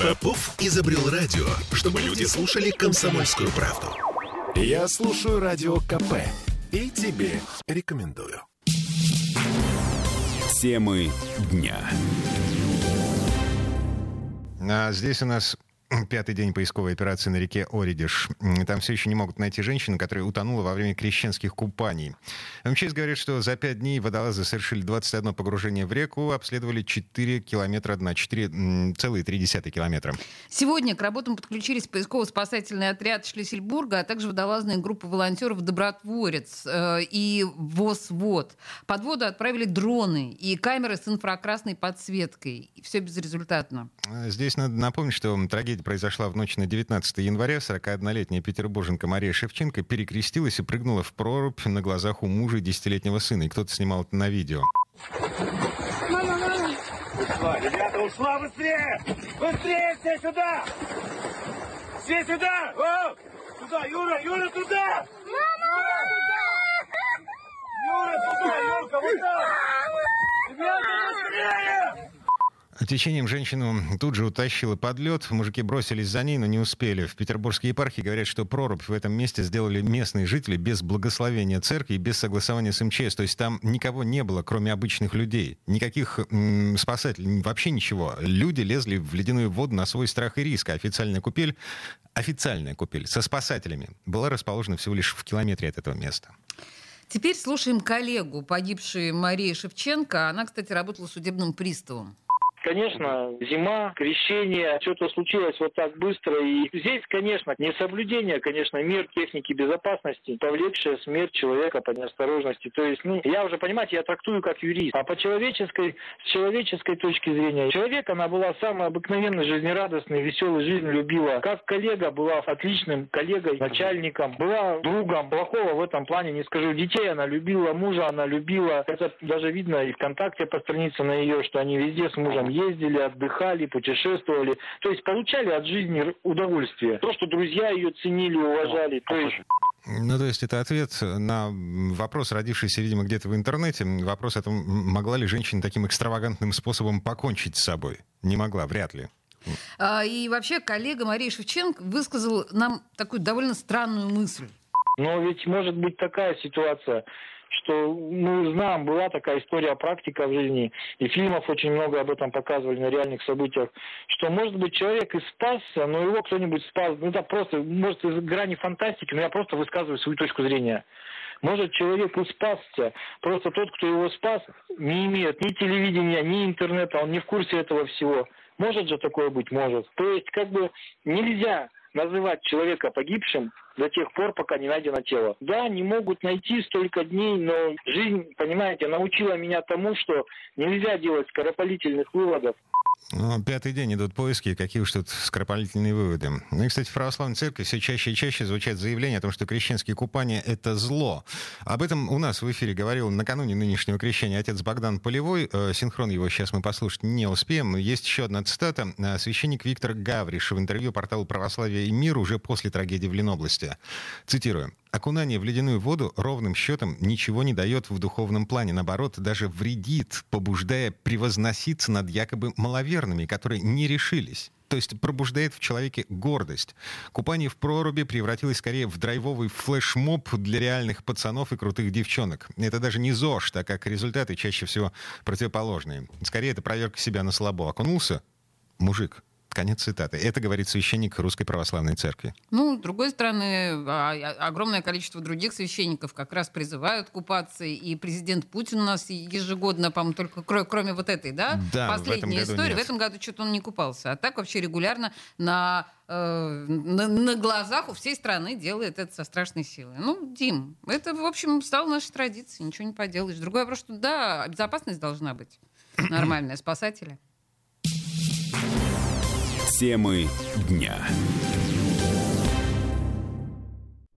Попов изобрел радио, чтобы люди слушали комсомольскую правду. Я слушаю радио КП и тебе рекомендую. Темы дня. А здесь у нас Пятый день поисковой операции на реке Оридиш. Там все еще не могут найти женщину, которая утонула во время крещенских купаний. МЧС говорит, что за пять дней водолазы совершили 21 погружение в реку, обследовали 4 километра дна, 4,3 километра. Сегодня к работам подключились поисково-спасательный отряд Шлиссельбурга, а также водолазная группа волонтеров «Добротворец» э, и ВОЗ-ВОД. Под воду отправили дроны и камеры с инфракрасной подсветкой. И все безрезультатно. Здесь надо напомнить, что трагедия Трагедия произошла в ночь на 19 января. 41-летняя петербурженка Мария Шевченко перекрестилась и прыгнула в прорубь на глазах у мужа и десятилетнего сына. И кто-то снимал это на видео. Мама, мама! Ушла, ребята, ушла быстрее! Быстрее все сюда! Все сюда! О! Сюда, Юра, Юра, туда! Мама! Юра, туда, Юрка, вот так! Ребята, быстрее! Течением женщину тут же утащило под лед. Мужики бросились за ней, но не успели. В Петербургской епархии говорят, что прорубь в этом месте сделали местные жители без благословения церкви и без согласования с МЧС. То есть там никого не было, кроме обычных людей. Никаких м- спасателей, вообще ничего. Люди лезли в ледяную воду на свой страх и риск. Официальная купель, официальная купель со спасателями была расположена всего лишь в километре от этого места. Теперь слушаем коллегу погибшей Марии Шевченко. Она, кстати, работала судебным приставом. Конечно, зима, крещение, что-то случилось вот так быстро. И здесь, конечно, несоблюдение, конечно, мер техники безопасности, повлекшее смерть человека по неосторожности. То есть, ну, я уже, понимаете, я трактую как юрист. А по человеческой, с человеческой точки зрения, человек, она была самой обыкновенной, жизнерадостной, веселой, жизнь любила. Как коллега была отличным коллегой, начальником, была другом. Плохого в этом плане не скажу. Детей она любила, мужа она любила. Это даже видно и ВКонтакте по странице на ее, что они везде с мужем ездили, отдыхали, путешествовали. То есть получали от жизни удовольствие. То, что друзья ее ценили, уважали. То есть ну, то есть это ответ на вопрос, родившийся, видимо, где-то в интернете. Вопрос о том, могла ли женщина таким экстравагантным способом покончить с собой? Не могла, вряд ли. А, и вообще коллега Мария Шевченко высказал нам такую довольно странную мысль. Но ведь может быть такая ситуация, что мы знаем, была такая история, практика в жизни, и фильмов очень много об этом показывали на реальных событиях, что, может быть, человек и спасся, но его кто-нибудь спас, ну это просто, может, из грани фантастики, но я просто высказываю свою точку зрения. Может, человек и спасся, просто тот, кто его спас, не имеет ни телевидения, ни интернета, он не в курсе этого всего. Может же такое быть? Может. То есть, как бы, нельзя называть человека погибшим до тех пор, пока не найдено тело. Да, не могут найти столько дней, но жизнь, понимаете, научила меня тому, что нельзя делать скоропалительных выводов. Ну, пятый день идут поиски, какие уж тут скоропалительные выводы. Ну и, кстати, в православной церкви все чаще и чаще звучат заявления о том, что крещенские купания — это зло. Об этом у нас в эфире говорил накануне нынешнего крещения отец Богдан Полевой. Э, синхрон его сейчас мы послушать не успеем. Есть еще одна цитата. Э, священник Виктор Гавриш в интервью порталу «Православие и мир» уже после трагедии в Ленобласти. Цитирую. Окунание в ледяную воду ровным счетом ничего не дает в духовном плане. Наоборот, даже вредит, побуждая превозноситься над якобы маловерными, которые не решились. То есть пробуждает в человеке гордость. Купание в проруби превратилось скорее в драйвовый флешмоб для реальных пацанов и крутых девчонок. Это даже не ЗОЖ, так как результаты чаще всего противоположные. Скорее, это проверка себя на слабо. Окунулся? Мужик, Конец цитаты. Это говорит священник Русской Православной Церкви. Ну, с другой стороны, а, огромное количество других священников как раз призывают купаться. И президент Путин у нас ежегодно, по-моему, только кроме вот этой, да, да последней в истории. Нет. В этом году что-то он не купался. А так вообще регулярно на, э, на, на глазах у всей страны делает это со страшной силой. Ну, Дим, это, в общем, стало нашей традицией, ничего не поделаешь. Другой вопрос, что да, безопасность должна быть нормальная, спасатели. Темы дня.